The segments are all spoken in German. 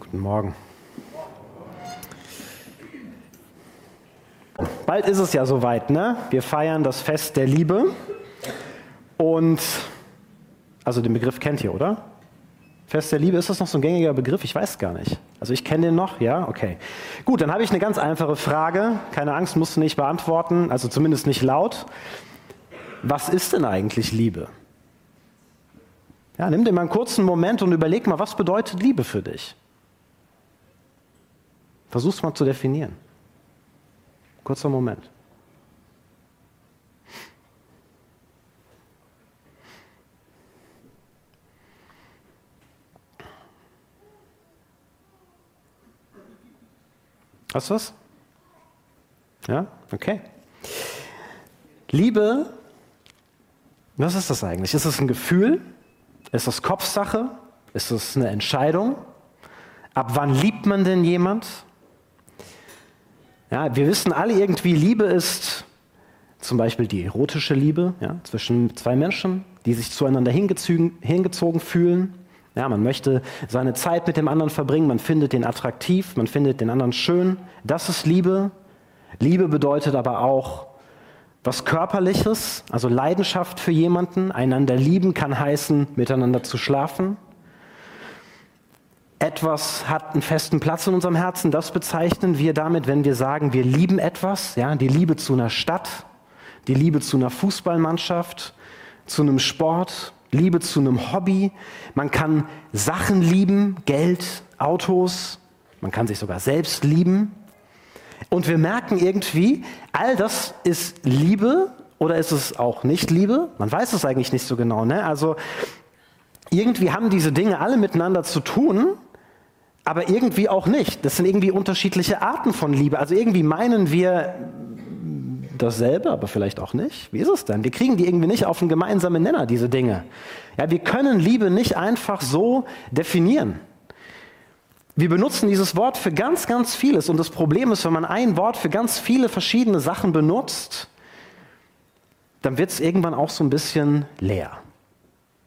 Guten Morgen. Bald ist es ja soweit, ne? Wir feiern das Fest der Liebe. Und, also den Begriff kennt ihr, oder? Fest der Liebe, ist das noch so ein gängiger Begriff? Ich weiß gar nicht. Also ich kenne den noch, ja? Okay. Gut, dann habe ich eine ganz einfache Frage. Keine Angst, musst du nicht beantworten, also zumindest nicht laut. Was ist denn eigentlich Liebe? Ja, nimm dir mal einen kurzen Moment und überleg mal, was bedeutet Liebe für dich? Versuch's mal zu definieren. Kurzer Moment. Hast du was? Ja? Okay. Liebe, was ist das eigentlich? Ist es ein Gefühl? Ist das Kopfsache? Ist es eine Entscheidung? Ab wann liebt man denn jemand? Ja, wir wissen alle irgendwie, Liebe ist zum Beispiel die erotische Liebe ja, zwischen zwei Menschen, die sich zueinander hingezogen, hingezogen fühlen. Ja, man möchte seine Zeit mit dem anderen verbringen, man findet den attraktiv, man findet den anderen schön. Das ist Liebe. Liebe bedeutet aber auch was Körperliches, also Leidenschaft für jemanden. Einander lieben kann heißen, miteinander zu schlafen etwas hat einen festen Platz in unserem Herzen, das bezeichnen wir damit, wenn wir sagen, wir lieben etwas, ja, die Liebe zu einer Stadt, die Liebe zu einer Fußballmannschaft, zu einem Sport, Liebe zu einem Hobby. Man kann Sachen lieben, Geld, Autos, man kann sich sogar selbst lieben. Und wir merken irgendwie, all das ist Liebe oder ist es auch nicht Liebe? Man weiß es eigentlich nicht so genau. Ne? Also irgendwie haben diese Dinge alle miteinander zu tun, aber irgendwie auch nicht. Das sind irgendwie unterschiedliche Arten von Liebe. Also irgendwie meinen wir dasselbe, aber vielleicht auch nicht. Wie ist es denn? Wir kriegen die irgendwie nicht auf einen gemeinsamen Nenner, diese Dinge. Ja, wir können Liebe nicht einfach so definieren. Wir benutzen dieses Wort für ganz, ganz vieles. Und das Problem ist, wenn man ein Wort für ganz viele verschiedene Sachen benutzt, dann wird es irgendwann auch so ein bisschen leer.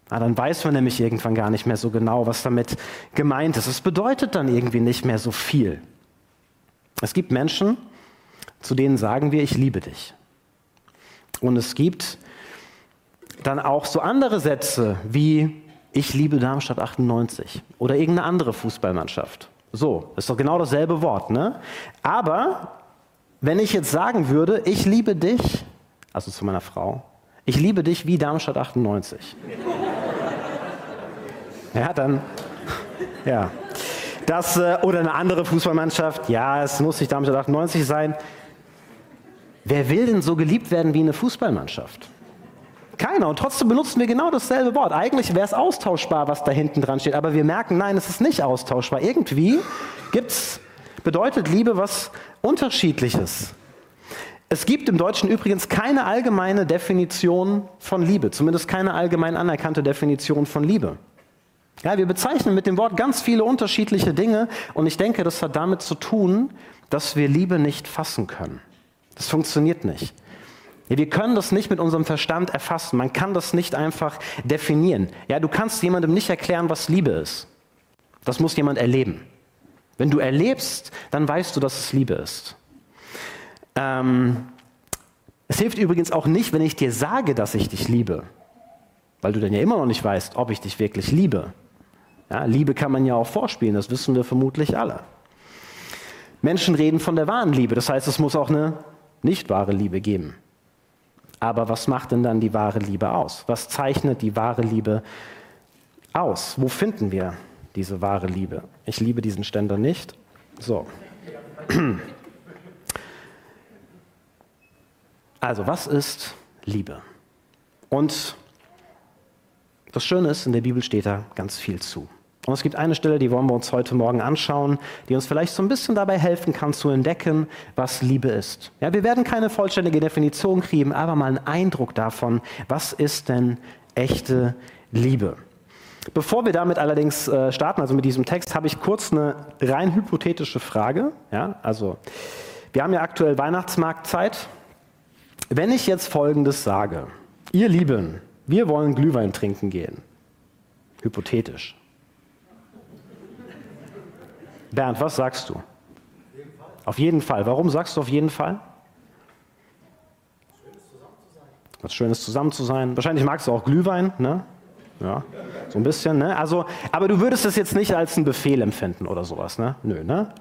Ah, dann weiß man nämlich irgendwann gar nicht mehr so genau, was damit gemeint ist. Es bedeutet dann irgendwie nicht mehr so viel. Es gibt Menschen, zu denen sagen wir, ich liebe dich. Und es gibt dann auch so andere Sätze wie, ich liebe Darmstadt 98 oder irgendeine andere Fußballmannschaft. So, ist doch genau dasselbe Wort, ne? Aber wenn ich jetzt sagen würde, ich liebe dich, also zu meiner Frau, ich liebe dich wie Darmstadt 98. Ja, dann, ja. Das, äh, oder eine andere Fußballmannschaft, ja, es muss nicht Darmstadt 98 sein. Wer will denn so geliebt werden wie eine Fußballmannschaft? Keiner. Und trotzdem benutzen wir genau dasselbe Wort. Eigentlich wäre es austauschbar, was da hinten dran steht. Aber wir merken, nein, es ist nicht austauschbar. Irgendwie gibt's, bedeutet Liebe was Unterschiedliches. Es gibt im Deutschen übrigens keine allgemeine Definition von Liebe, zumindest keine allgemein anerkannte Definition von Liebe. Ja, wir bezeichnen mit dem Wort ganz viele unterschiedliche Dinge und ich denke, das hat damit zu tun, dass wir Liebe nicht fassen können. Das funktioniert nicht. Ja, wir können das nicht mit unserem Verstand erfassen. Man kann das nicht einfach definieren. Ja, du kannst jemandem nicht erklären, was Liebe ist. Das muss jemand erleben. Wenn du erlebst, dann weißt du, dass es Liebe ist. Ähm, es hilft übrigens auch nicht, wenn ich dir sage, dass ich dich liebe, weil du dann ja immer noch nicht weißt, ob ich dich wirklich liebe. Ja, Liebe kann man ja auch vorspielen, das wissen wir vermutlich alle. Menschen reden von der wahren Liebe, das heißt, es muss auch eine nicht wahre Liebe geben. Aber was macht denn dann die wahre Liebe aus? Was zeichnet die wahre Liebe aus? Wo finden wir diese wahre Liebe? Ich liebe diesen Ständer nicht. So. Also, was ist Liebe? Und das Schöne ist, in der Bibel steht da ganz viel zu. Und es gibt eine Stelle, die wollen wir uns heute Morgen anschauen, die uns vielleicht so ein bisschen dabei helfen kann zu entdecken, was Liebe ist. Ja, wir werden keine vollständige Definition kriegen, aber mal einen Eindruck davon, was ist denn echte Liebe. Bevor wir damit allerdings äh, starten, also mit diesem Text, habe ich kurz eine rein hypothetische Frage. Ja, also wir haben ja aktuell Weihnachtsmarktzeit. Wenn ich jetzt Folgendes sage, ihr Lieben, wir wollen Glühwein trinken gehen, hypothetisch, Bernd, was sagst du? Auf jeden Fall. Warum sagst du auf jeden Fall? Was Schönes zusammen zu sein. Wahrscheinlich magst du auch Glühwein, ne? Ja, so ein bisschen, ne? Also, aber du würdest es jetzt nicht als einen Befehl empfinden oder sowas, ne? Nö, ne?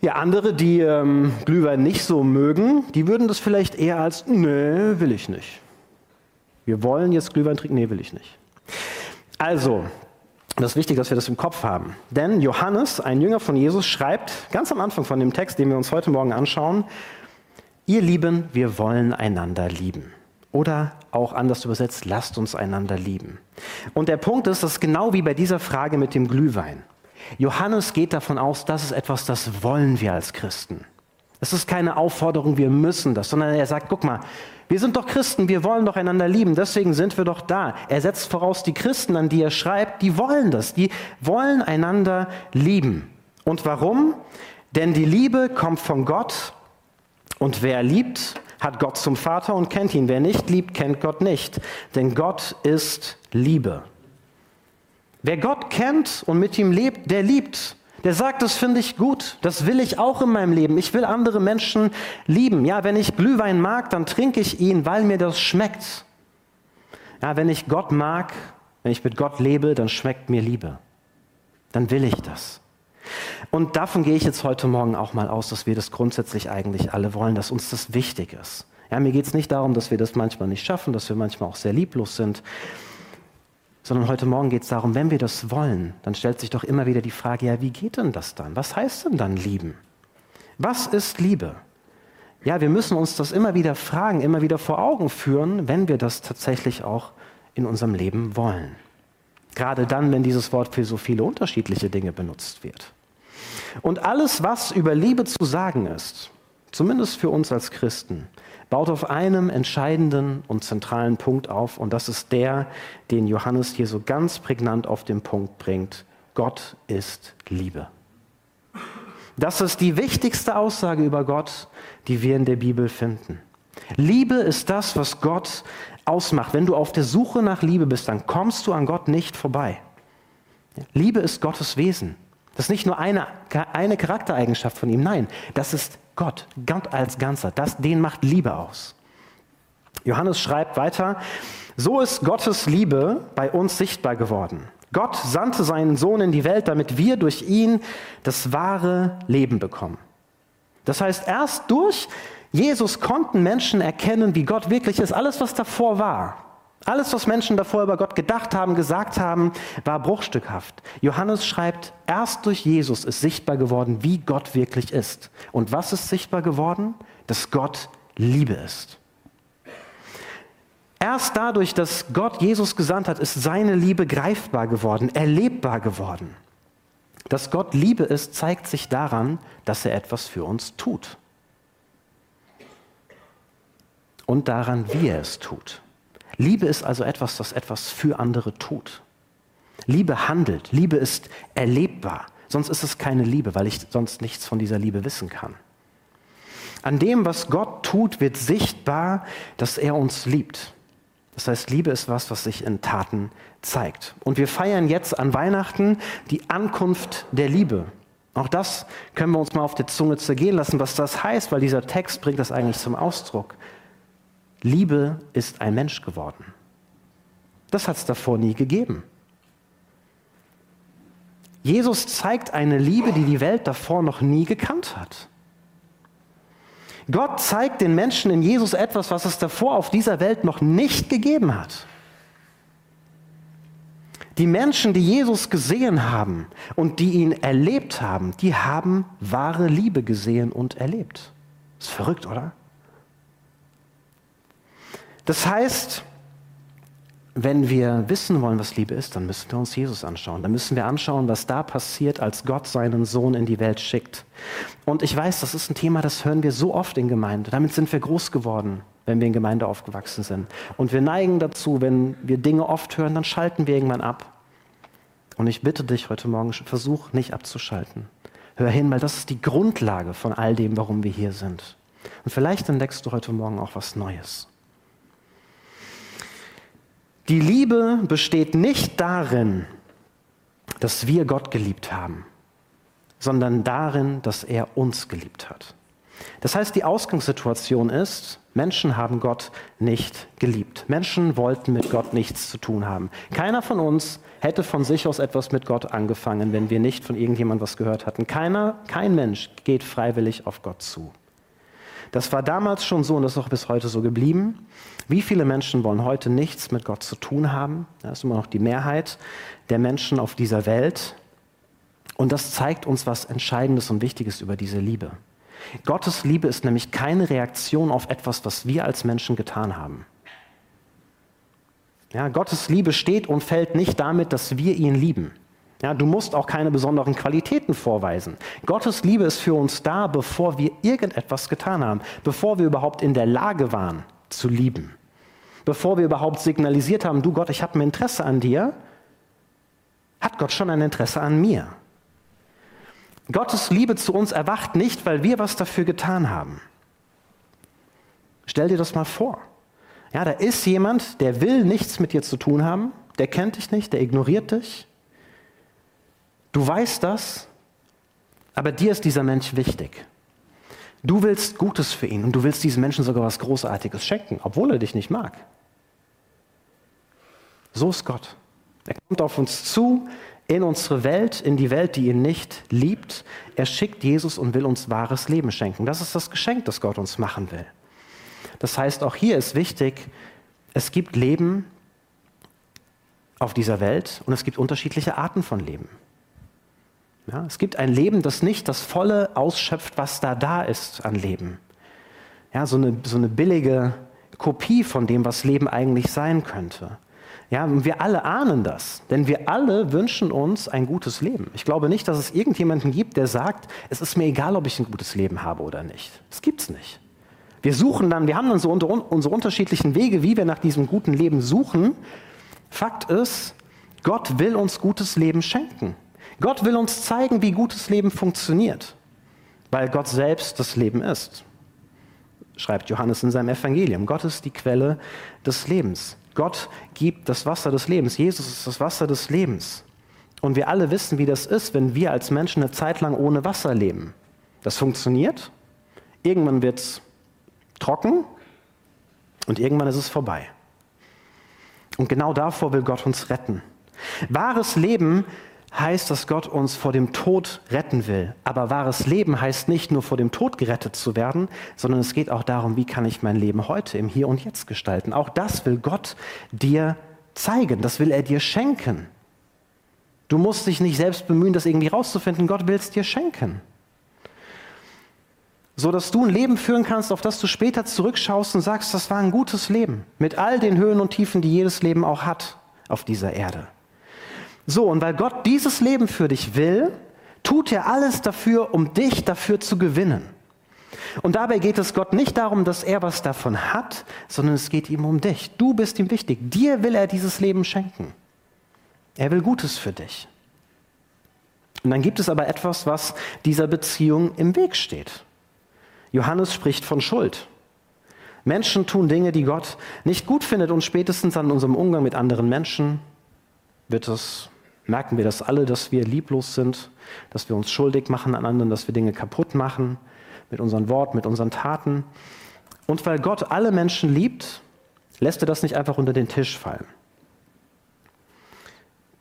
Ja, andere, die ähm, Glühwein nicht so mögen, die würden das vielleicht eher als, nee, will ich nicht. Wir wollen jetzt Glühwein trinken, nee, will ich nicht. Also, das ist wichtig, dass wir das im Kopf haben. Denn Johannes, ein Jünger von Jesus, schreibt ganz am Anfang von dem Text, den wir uns heute Morgen anschauen, ihr Lieben, wir wollen einander lieben. Oder auch anders übersetzt, lasst uns einander lieben. Und der Punkt ist, dass genau wie bei dieser Frage mit dem Glühwein. Johannes geht davon aus, das ist etwas, das wollen wir als Christen. Es ist keine Aufforderung, wir müssen das, sondern er sagt, guck mal, wir sind doch Christen, wir wollen doch einander lieben, deswegen sind wir doch da. Er setzt voraus, die Christen, an die er schreibt, die wollen das, die wollen einander lieben. Und warum? Denn die Liebe kommt von Gott und wer liebt, hat Gott zum Vater und kennt ihn. Wer nicht liebt, kennt Gott nicht, denn Gott ist Liebe. Wer Gott kennt und mit ihm lebt, der liebt. Der sagt, das finde ich gut, das will ich auch in meinem Leben. Ich will andere Menschen lieben. Ja, wenn ich Glühwein mag, dann trinke ich ihn, weil mir das schmeckt. Ja, wenn ich Gott mag, wenn ich mit Gott lebe, dann schmeckt mir Liebe. Dann will ich das. Und davon gehe ich jetzt heute Morgen auch mal aus, dass wir das grundsätzlich eigentlich alle wollen, dass uns das wichtig ist. Ja, mir geht es nicht darum, dass wir das manchmal nicht schaffen, dass wir manchmal auch sehr lieblos sind, sondern heute Morgen geht es darum, wenn wir das wollen, dann stellt sich doch immer wieder die Frage, ja, wie geht denn das dann? Was heißt denn dann lieben? Was ist Liebe? Ja, wir müssen uns das immer wieder fragen, immer wieder vor Augen führen, wenn wir das tatsächlich auch in unserem Leben wollen. Gerade dann, wenn dieses Wort für so viele unterschiedliche Dinge benutzt wird. Und alles, was über Liebe zu sagen ist, zumindest für uns als Christen, baut auf einem entscheidenden und zentralen Punkt auf und das ist der, den Johannes hier so ganz prägnant auf den Punkt bringt. Gott ist Liebe. Das ist die wichtigste Aussage über Gott, die wir in der Bibel finden. Liebe ist das, was Gott ausmacht. Wenn du auf der Suche nach Liebe bist, dann kommst du an Gott nicht vorbei. Liebe ist Gottes Wesen. Das ist nicht nur eine, eine Charaktereigenschaft von ihm, nein, das ist Gott, Gott als Ganzer, das, den macht Liebe aus. Johannes schreibt weiter, so ist Gottes Liebe bei uns sichtbar geworden. Gott sandte seinen Sohn in die Welt, damit wir durch ihn das wahre Leben bekommen. Das heißt, erst durch Jesus konnten Menschen erkennen, wie Gott wirklich ist. Alles, was davor war, alles, was Menschen davor über Gott gedacht haben, gesagt haben, war bruchstückhaft. Johannes schreibt, erst durch Jesus ist sichtbar geworden, wie Gott wirklich ist. Und was ist sichtbar geworden? Dass Gott Liebe ist. Erst dadurch, dass Gott Jesus gesandt hat, ist seine Liebe greifbar geworden, erlebbar geworden. Dass Gott Liebe ist, zeigt sich daran, dass er etwas für uns tut. Und daran, wie er es tut. Liebe ist also etwas, das etwas für andere tut. Liebe handelt, Liebe ist erlebbar. Sonst ist es keine Liebe, weil ich sonst nichts von dieser Liebe wissen kann. An dem, was Gott tut, wird sichtbar, dass er uns liebt. Das heißt, Liebe ist was, was sich in Taten zeigt. Und wir feiern jetzt an Weihnachten die Ankunft der Liebe. Auch das können wir uns mal auf der Zunge zergehen lassen, was das heißt, weil dieser Text bringt das eigentlich zum Ausdruck. Liebe ist ein Mensch geworden. Das hat es davor nie gegeben. Jesus zeigt eine Liebe, die die Welt davor noch nie gekannt hat. Gott zeigt den Menschen in Jesus etwas, was es davor auf dieser Welt noch nicht gegeben hat. Die Menschen, die Jesus gesehen haben und die ihn erlebt haben, die haben wahre Liebe gesehen und erlebt. Ist verrückt, oder? Das heißt, wenn wir wissen wollen, was Liebe ist, dann müssen wir uns Jesus anschauen. Dann müssen wir anschauen, was da passiert, als Gott seinen Sohn in die Welt schickt. Und ich weiß, das ist ein Thema, das hören wir so oft in Gemeinde. Damit sind wir groß geworden, wenn wir in Gemeinde aufgewachsen sind. Und wir neigen dazu, wenn wir Dinge oft hören, dann schalten wir irgendwann ab. Und ich bitte dich heute Morgen, versuch nicht abzuschalten. Hör hin, weil das ist die Grundlage von all dem, warum wir hier sind. Und vielleicht entdeckst du heute Morgen auch was Neues. Die Liebe besteht nicht darin, dass wir Gott geliebt haben. sondern darin, dass er uns geliebt hat. Das heißt, die Ausgangssituation ist, Menschen haben Gott nicht geliebt. Menschen wollten mit Gott nichts zu tun haben. Keiner von uns hätte von sich aus etwas mit Gott angefangen, wenn wir nicht von irgendjemandem was gehört hatten. Keiner, kein Mensch geht freiwillig auf Gott zu. Das war damals schon so und das ist auch bis heute so geblieben. Wie viele Menschen wollen heute nichts mit Gott zu tun haben? Das ist immer noch die Mehrheit der Menschen auf dieser Welt. Und das zeigt uns was Entscheidendes und Wichtiges über diese Liebe. Gottes Liebe ist nämlich keine Reaktion auf etwas, was wir als Menschen getan haben. Ja, Gottes Liebe steht und fällt nicht damit, dass wir ihn lieben. Ja, du musst auch keine besonderen Qualitäten vorweisen. Gottes Liebe ist für uns da, bevor wir irgendetwas getan haben, bevor wir überhaupt in der Lage waren zu lieben, bevor wir überhaupt signalisiert haben, du Gott, ich habe ein Interesse an dir, hat Gott schon ein Interesse an mir. Gottes Liebe zu uns erwacht nicht, weil wir was dafür getan haben. Stell dir das mal vor. Ja, da ist jemand, der will nichts mit dir zu tun haben, der kennt dich nicht, der ignoriert dich. Du weißt das, aber dir ist dieser Mensch wichtig. Du willst Gutes für ihn und du willst diesem Menschen sogar was Großartiges schenken, obwohl er dich nicht mag. So ist Gott. Er kommt auf uns zu, in unsere Welt, in die Welt, die ihn nicht liebt. Er schickt Jesus und will uns wahres Leben schenken. Das ist das Geschenk, das Gott uns machen will. Das heißt, auch hier ist wichtig, es gibt Leben auf dieser Welt und es gibt unterschiedliche Arten von Leben. Ja, es gibt ein Leben, das nicht das Volle ausschöpft, was da da ist an Leben. Ja, so eine, so eine billige Kopie von dem, was Leben eigentlich sein könnte. Ja, und wir alle ahnen das, denn wir alle wünschen uns ein gutes Leben. Ich glaube nicht, dass es irgendjemanden gibt, der sagt, es ist mir egal, ob ich ein gutes Leben habe oder nicht. Das gibt es nicht. Wir suchen dann, wir haben dann so unter, unsere unterschiedlichen Wege, wie wir nach diesem guten Leben suchen. Fakt ist, Gott will uns gutes Leben schenken. Gott will uns zeigen, wie gutes Leben funktioniert, weil Gott selbst das Leben ist. Schreibt Johannes in seinem Evangelium. Gott ist die Quelle des Lebens. Gott gibt das Wasser des Lebens. Jesus ist das Wasser des Lebens. Und wir alle wissen, wie das ist, wenn wir als Menschen eine Zeit lang ohne Wasser leben. Das funktioniert. Irgendwann wird es trocken und irgendwann ist es vorbei. Und genau davor will Gott uns retten. Wahres Leben heißt, dass Gott uns vor dem Tod retten will. Aber wahres Leben heißt nicht nur vor dem Tod gerettet zu werden, sondern es geht auch darum, wie kann ich mein Leben heute im Hier und Jetzt gestalten. Auch das will Gott dir zeigen, das will er dir schenken. Du musst dich nicht selbst bemühen, das irgendwie rauszufinden, Gott will es dir schenken. So dass du ein Leben führen kannst, auf das du später zurückschaust und sagst, das war ein gutes Leben, mit all den Höhen und Tiefen, die jedes Leben auch hat auf dieser Erde. So, und weil Gott dieses Leben für dich will, tut er alles dafür, um dich dafür zu gewinnen. Und dabei geht es Gott nicht darum, dass er was davon hat, sondern es geht ihm um dich. Du bist ihm wichtig. Dir will er dieses Leben schenken. Er will Gutes für dich. Und dann gibt es aber etwas, was dieser Beziehung im Weg steht. Johannes spricht von Schuld. Menschen tun Dinge, die Gott nicht gut findet und spätestens an unserem Umgang mit anderen Menschen wird es merken wir das alle, dass wir lieblos sind, dass wir uns schuldig machen an anderen, dass wir Dinge kaputt machen mit unseren Worten, mit unseren Taten. Und weil Gott alle Menschen liebt, lässt er das nicht einfach unter den Tisch fallen.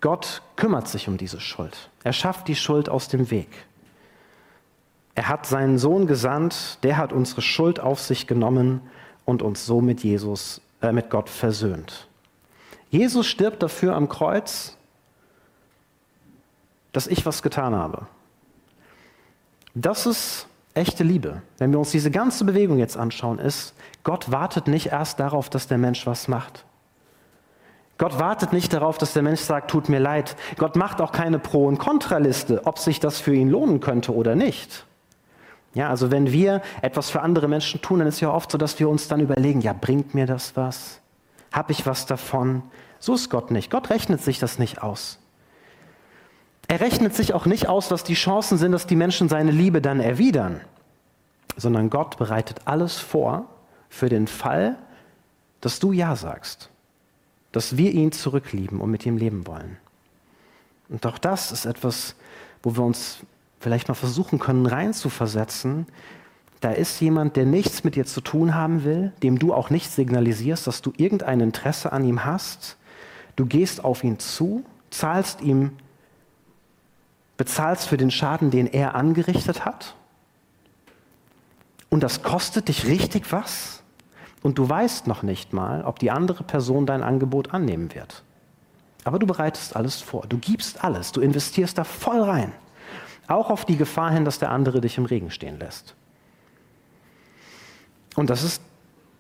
Gott kümmert sich um diese Schuld. Er schafft die Schuld aus dem Weg. Er hat seinen Sohn gesandt, der hat unsere Schuld auf sich genommen und uns so mit Jesus, äh, mit Gott versöhnt. Jesus stirbt dafür am Kreuz, dass ich was getan habe. Das ist echte Liebe. Wenn wir uns diese ganze Bewegung jetzt anschauen, ist, Gott wartet nicht erst darauf, dass der Mensch was macht. Gott wartet nicht darauf, dass der Mensch sagt, tut mir leid. Gott macht auch keine Pro- und Kontraliste, ob sich das für ihn lohnen könnte oder nicht. Ja, also wenn wir etwas für andere Menschen tun, dann ist ja oft so, dass wir uns dann überlegen, ja, bringt mir das was? Habe ich was davon? So ist Gott nicht. Gott rechnet sich das nicht aus. Er rechnet sich auch nicht aus, was die Chancen sind, dass die Menschen seine Liebe dann erwidern, sondern Gott bereitet alles vor für den Fall, dass du Ja sagst, dass wir ihn zurücklieben und mit ihm leben wollen. Und auch das ist etwas, wo wir uns vielleicht mal versuchen können, reinzuversetzen, da ist jemand, der nichts mit dir zu tun haben will, dem du auch nicht signalisierst, dass du irgendein Interesse an ihm hast. Du gehst auf ihn zu, zahlst ihm, bezahlst für den Schaden, den er angerichtet hat. Und das kostet dich richtig was. Und du weißt noch nicht mal, ob die andere Person dein Angebot annehmen wird. Aber du bereitest alles vor. Du gibst alles. Du investierst da voll rein. Auch auf die Gefahr hin, dass der andere dich im Regen stehen lässt. Und das ist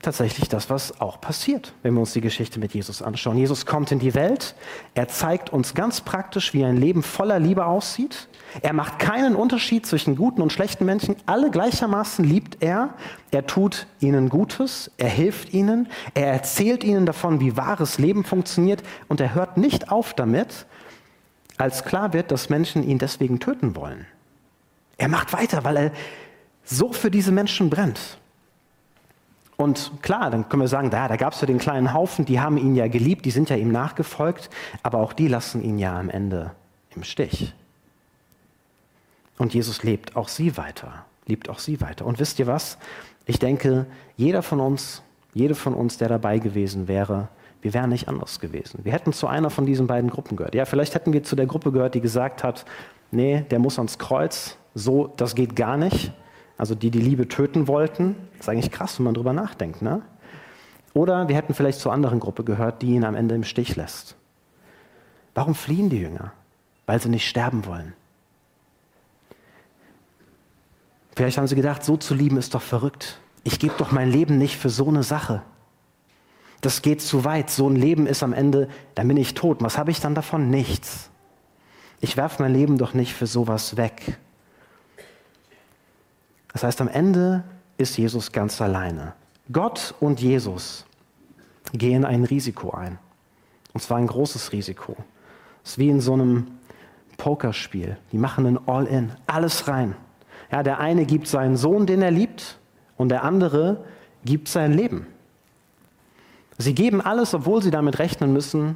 tatsächlich das, was auch passiert, wenn wir uns die Geschichte mit Jesus anschauen. Jesus kommt in die Welt, er zeigt uns ganz praktisch, wie ein Leben voller Liebe aussieht. Er macht keinen Unterschied zwischen guten und schlechten Menschen. Alle gleichermaßen liebt er. Er tut ihnen Gutes, er hilft ihnen, er erzählt ihnen davon, wie wahres Leben funktioniert und er hört nicht auf damit, als klar wird, dass Menschen ihn deswegen töten wollen. Er macht weiter, weil er so für diese Menschen brennt. Und klar, dann können wir sagen, da, da gab es ja den kleinen Haufen, die haben ihn ja geliebt, die sind ja ihm nachgefolgt, aber auch die lassen ihn ja am Ende im Stich. Und Jesus lebt auch sie weiter, liebt auch sie weiter. Und wisst ihr was? Ich denke, jeder von uns, jede von uns, der dabei gewesen wäre, wir wären nicht anders gewesen. Wir hätten zu einer von diesen beiden Gruppen gehört. Ja, vielleicht hätten wir zu der Gruppe gehört, die gesagt hat, nee, der muss ans Kreuz, so, das geht gar nicht also die die Liebe töten wollten. Das ist eigentlich krass, wenn man drüber nachdenkt. Ne? Oder wir hätten vielleicht zur anderen Gruppe gehört, die ihn am Ende im Stich lässt. Warum fliehen die Jünger? Weil sie nicht sterben wollen. Vielleicht haben sie gedacht, so zu lieben ist doch verrückt. Ich gebe doch mein Leben nicht für so eine Sache. Das geht zu weit. So ein Leben ist am Ende, dann bin ich tot. Was habe ich dann davon? Nichts. Ich werfe mein Leben doch nicht für sowas weg. Das heißt, am Ende ist Jesus ganz alleine. Gott und Jesus gehen ein Risiko ein. Und zwar ein großes Risiko. Es ist wie in so einem Pokerspiel. Die machen ein All-In, alles rein. Ja, der eine gibt seinen Sohn, den er liebt, und der andere gibt sein Leben. Sie geben alles, obwohl sie damit rechnen müssen,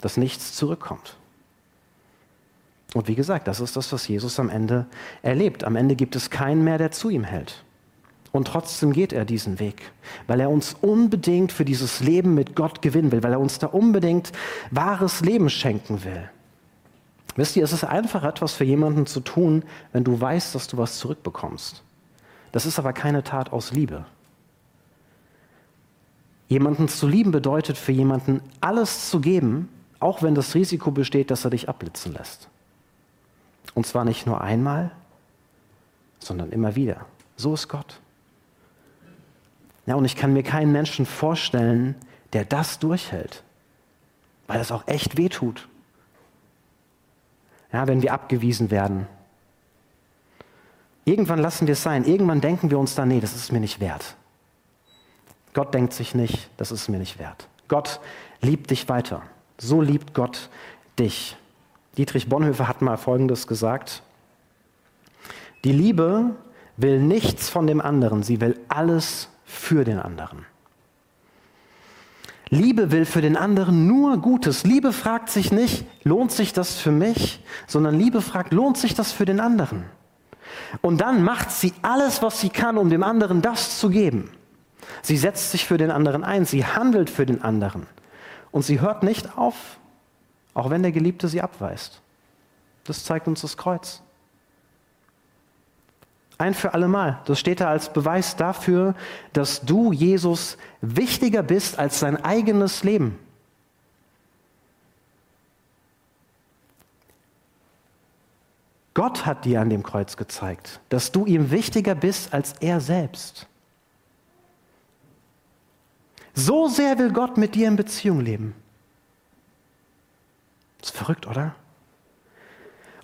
dass nichts zurückkommt. Und wie gesagt, das ist das, was Jesus am Ende erlebt. Am Ende gibt es keinen mehr, der zu ihm hält. Und trotzdem geht er diesen Weg, weil er uns unbedingt für dieses Leben mit Gott gewinnen will, weil er uns da unbedingt wahres Leben schenken will. Wisst ihr, es ist einfach etwas für jemanden zu tun, wenn du weißt, dass du was zurückbekommst. Das ist aber keine Tat aus Liebe. Jemanden zu lieben bedeutet für jemanden alles zu geben, auch wenn das Risiko besteht, dass er dich abblitzen lässt. Und zwar nicht nur einmal, sondern immer wieder. So ist Gott. Ja, und ich kann mir keinen Menschen vorstellen, der das durchhält, weil es auch echt wehtut. Ja, wenn wir abgewiesen werden. Irgendwann lassen wir es sein. Irgendwann denken wir uns dann, nee, das ist mir nicht wert. Gott denkt sich nicht, das ist mir nicht wert. Gott liebt dich weiter. So liebt Gott dich. Dietrich Bonhoeffer hat mal Folgendes gesagt. Die Liebe will nichts von dem anderen, sie will alles für den anderen. Liebe will für den anderen nur Gutes. Liebe fragt sich nicht, lohnt sich das für mich, sondern Liebe fragt, lohnt sich das für den anderen? Und dann macht sie alles, was sie kann, um dem anderen das zu geben. Sie setzt sich für den anderen ein, sie handelt für den anderen. Und sie hört nicht auf, auch wenn der Geliebte sie abweist. Das zeigt uns das Kreuz. Ein für allemal. Das steht da als Beweis dafür, dass du, Jesus, wichtiger bist als sein eigenes Leben. Gott hat dir an dem Kreuz gezeigt, dass du ihm wichtiger bist als er selbst. So sehr will Gott mit dir in Beziehung leben. Das ist verrückt, oder?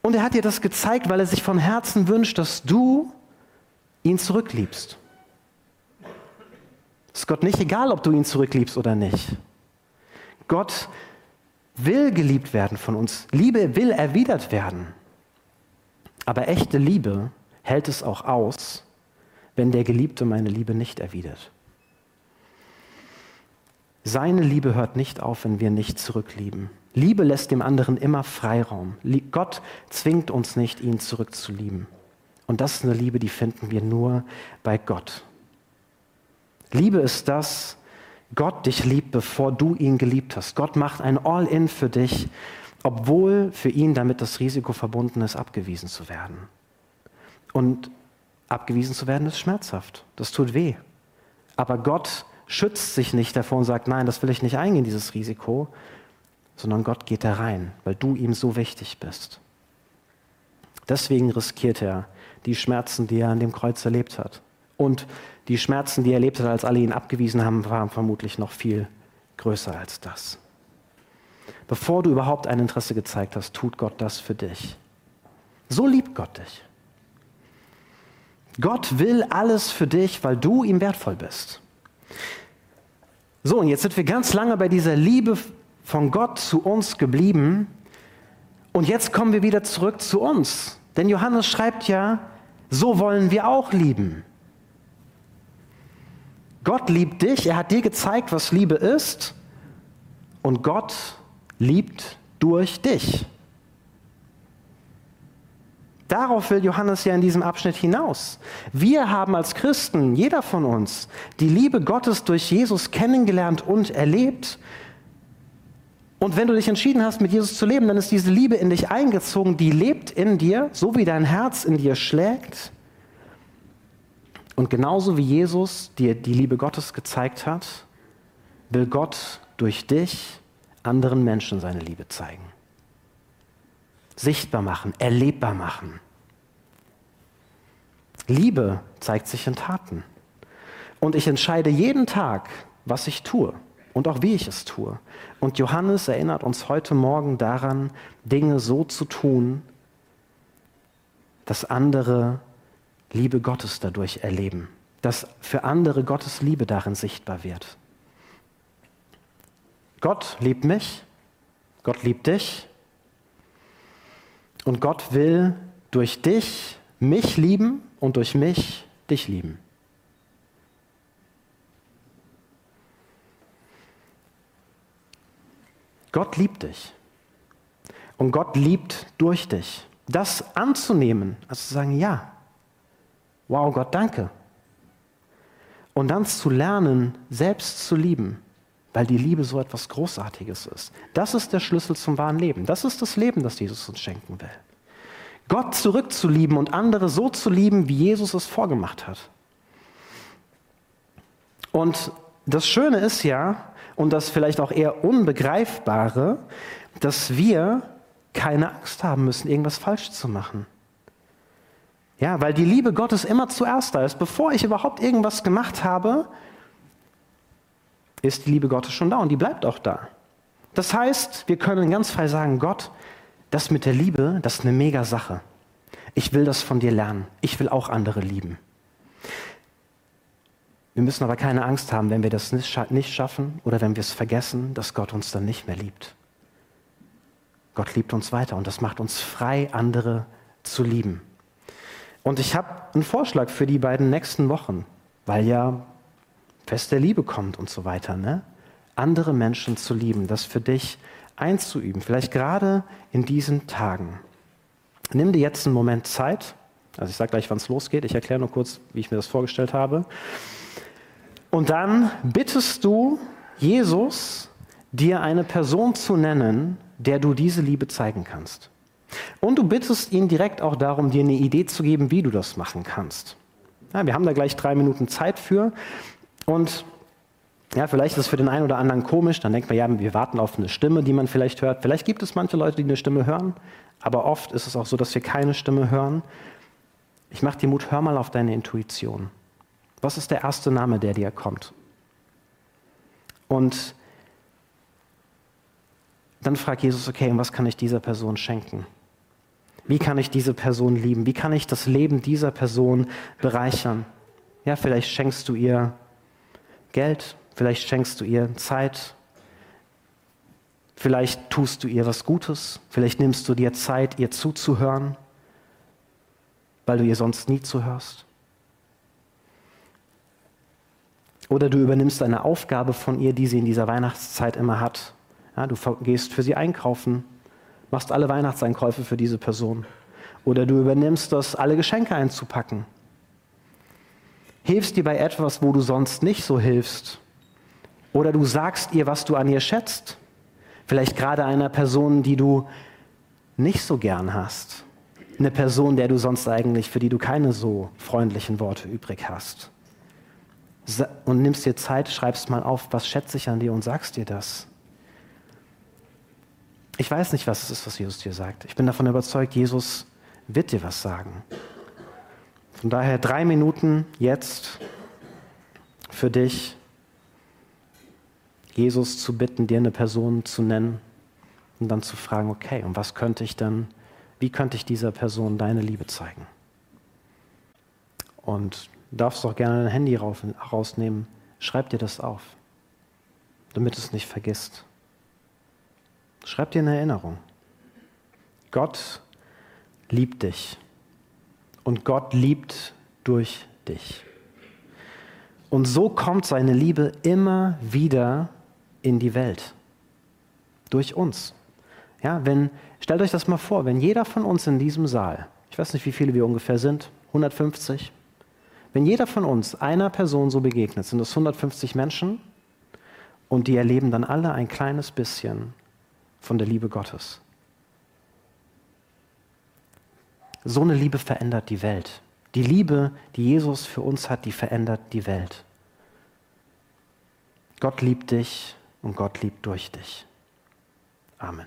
Und er hat dir das gezeigt, weil er sich von Herzen wünscht, dass du ihn zurückliebst. Es ist Gott nicht egal, ob du ihn zurückliebst oder nicht. Gott will geliebt werden von uns. Liebe will erwidert werden. Aber echte Liebe hält es auch aus, wenn der Geliebte meine Liebe nicht erwidert. Seine Liebe hört nicht auf, wenn wir nicht zurücklieben. Liebe lässt dem anderen immer Freiraum. Gott zwingt uns nicht, ihn zurückzulieben. Und das ist eine Liebe, die finden wir nur bei Gott. Liebe ist das, Gott dich liebt, bevor du ihn geliebt hast. Gott macht ein All-in für dich, obwohl für ihn damit das Risiko verbunden ist, abgewiesen zu werden. Und abgewiesen zu werden ist schmerzhaft. Das tut weh. Aber Gott schützt sich nicht davor und sagt, nein, das will ich nicht eingehen, dieses Risiko, sondern Gott geht da rein, weil du ihm so wichtig bist. Deswegen riskiert er die Schmerzen, die er an dem Kreuz erlebt hat. Und die Schmerzen, die er erlebt hat, als alle ihn abgewiesen haben, waren vermutlich noch viel größer als das. Bevor du überhaupt ein Interesse gezeigt hast, tut Gott das für dich. So liebt Gott dich. Gott will alles für dich, weil du ihm wertvoll bist. So, und jetzt sind wir ganz lange bei dieser Liebe von Gott zu uns geblieben. Und jetzt kommen wir wieder zurück zu uns. Denn Johannes schreibt ja, so wollen wir auch lieben. Gott liebt dich, er hat dir gezeigt, was Liebe ist. Und Gott liebt durch dich. Darauf will Johannes ja in diesem Abschnitt hinaus. Wir haben als Christen, jeder von uns, die Liebe Gottes durch Jesus kennengelernt und erlebt. Und wenn du dich entschieden hast, mit Jesus zu leben, dann ist diese Liebe in dich eingezogen, die lebt in dir, so wie dein Herz in dir schlägt. Und genauso wie Jesus dir die Liebe Gottes gezeigt hat, will Gott durch dich anderen Menschen seine Liebe zeigen sichtbar machen, erlebbar machen. Liebe zeigt sich in Taten. Und ich entscheide jeden Tag, was ich tue und auch wie ich es tue. Und Johannes erinnert uns heute Morgen daran, Dinge so zu tun, dass andere Liebe Gottes dadurch erleben, dass für andere Gottes Liebe darin sichtbar wird. Gott liebt mich, Gott liebt dich und Gott will durch dich mich lieben und durch mich dich lieben. Gott liebt dich. Und Gott liebt durch dich. Das anzunehmen, also zu sagen, ja, wow, Gott, danke. Und dann zu lernen, selbst zu lieben, weil die Liebe so etwas Großartiges ist. Das ist der Schlüssel zum wahren Leben. Das ist das Leben, das Jesus uns schenken will. Gott zurückzulieben und andere so zu lieben, wie Jesus es vorgemacht hat. Und das Schöne ist ja, und das vielleicht auch eher Unbegreifbare, dass wir keine Angst haben müssen, irgendwas falsch zu machen. Ja, weil die Liebe Gottes immer zuerst da ist. Bevor ich überhaupt irgendwas gemacht habe, ist die Liebe Gottes schon da und die bleibt auch da. Das heißt, wir können ganz frei sagen, Gott, das mit der Liebe, das ist eine mega Sache. Ich will das von dir lernen. Ich will auch andere lieben. Wir müssen aber keine Angst haben, wenn wir das nicht schaffen oder wenn wir es vergessen, dass Gott uns dann nicht mehr liebt. Gott liebt uns weiter und das macht uns frei, andere zu lieben. Und ich habe einen Vorschlag für die beiden nächsten Wochen, weil ja Fest der Liebe kommt und so weiter. Ne? Andere Menschen zu lieben, das für dich einzuüben, vielleicht gerade in diesen Tagen. Nimm dir jetzt einen Moment Zeit. Also ich sage gleich, wann es losgeht. Ich erkläre nur kurz, wie ich mir das vorgestellt habe. Und dann bittest du Jesus, dir eine Person zu nennen, der du diese Liebe zeigen kannst. Und du bittest ihn direkt auch darum, dir eine Idee zu geben, wie du das machen kannst. Ja, wir haben da gleich drei Minuten Zeit für. Und ja, vielleicht ist es für den einen oder anderen komisch, dann denkt man, ja, wir warten auf eine Stimme, die man vielleicht hört. Vielleicht gibt es manche Leute, die eine Stimme hören, aber oft ist es auch so, dass wir keine Stimme hören. Ich mache dir Mut, hör mal auf deine Intuition. Was ist der erste Name, der dir kommt? Und dann fragt Jesus, okay, und was kann ich dieser Person schenken? Wie kann ich diese Person lieben? Wie kann ich das Leben dieser Person bereichern? Ja, vielleicht schenkst du ihr Geld, vielleicht schenkst du ihr Zeit, vielleicht tust du ihr was Gutes, vielleicht nimmst du dir Zeit, ihr zuzuhören, weil du ihr sonst nie zuhörst. Oder du übernimmst eine Aufgabe von ihr, die sie in dieser Weihnachtszeit immer hat, Ja, du gehst für sie einkaufen, machst alle Weihnachtseinkäufe für diese Person. Oder du übernimmst das, alle Geschenke einzupacken. Hilfst dir bei etwas, wo du sonst nicht so hilfst. Oder du sagst ihr, was du an ihr schätzt. Vielleicht gerade einer Person, die du nicht so gern hast. Eine Person, der du sonst eigentlich, für die du keine so freundlichen Worte übrig hast. Und nimmst dir Zeit, schreibst mal auf, was schätze ich an dir und sagst dir das. Ich weiß nicht, was es ist, was Jesus dir sagt. Ich bin davon überzeugt, Jesus wird dir was sagen. Von daher drei Minuten jetzt für dich, Jesus zu bitten, dir eine Person zu nennen und dann zu fragen, okay, und was könnte ich dann, wie könnte ich dieser Person deine Liebe zeigen? Und du darfst auch gerne dein Handy rausnehmen, schreib dir das auf, damit du es nicht vergisst. Schreib dir eine Erinnerung. Gott liebt dich und Gott liebt durch dich. Und so kommt seine Liebe immer wieder in die Welt. Durch uns. Ja, wenn, stellt euch das mal vor, wenn jeder von uns in diesem Saal, ich weiß nicht, wie viele wir ungefähr sind, 150, wenn jeder von uns einer Person so begegnet, sind das 150 Menschen und die erleben dann alle ein kleines bisschen von der Liebe Gottes. So eine Liebe verändert die Welt. Die Liebe, die Jesus für uns hat, die verändert die Welt. Gott liebt dich und Gott liebt durch dich. Amen.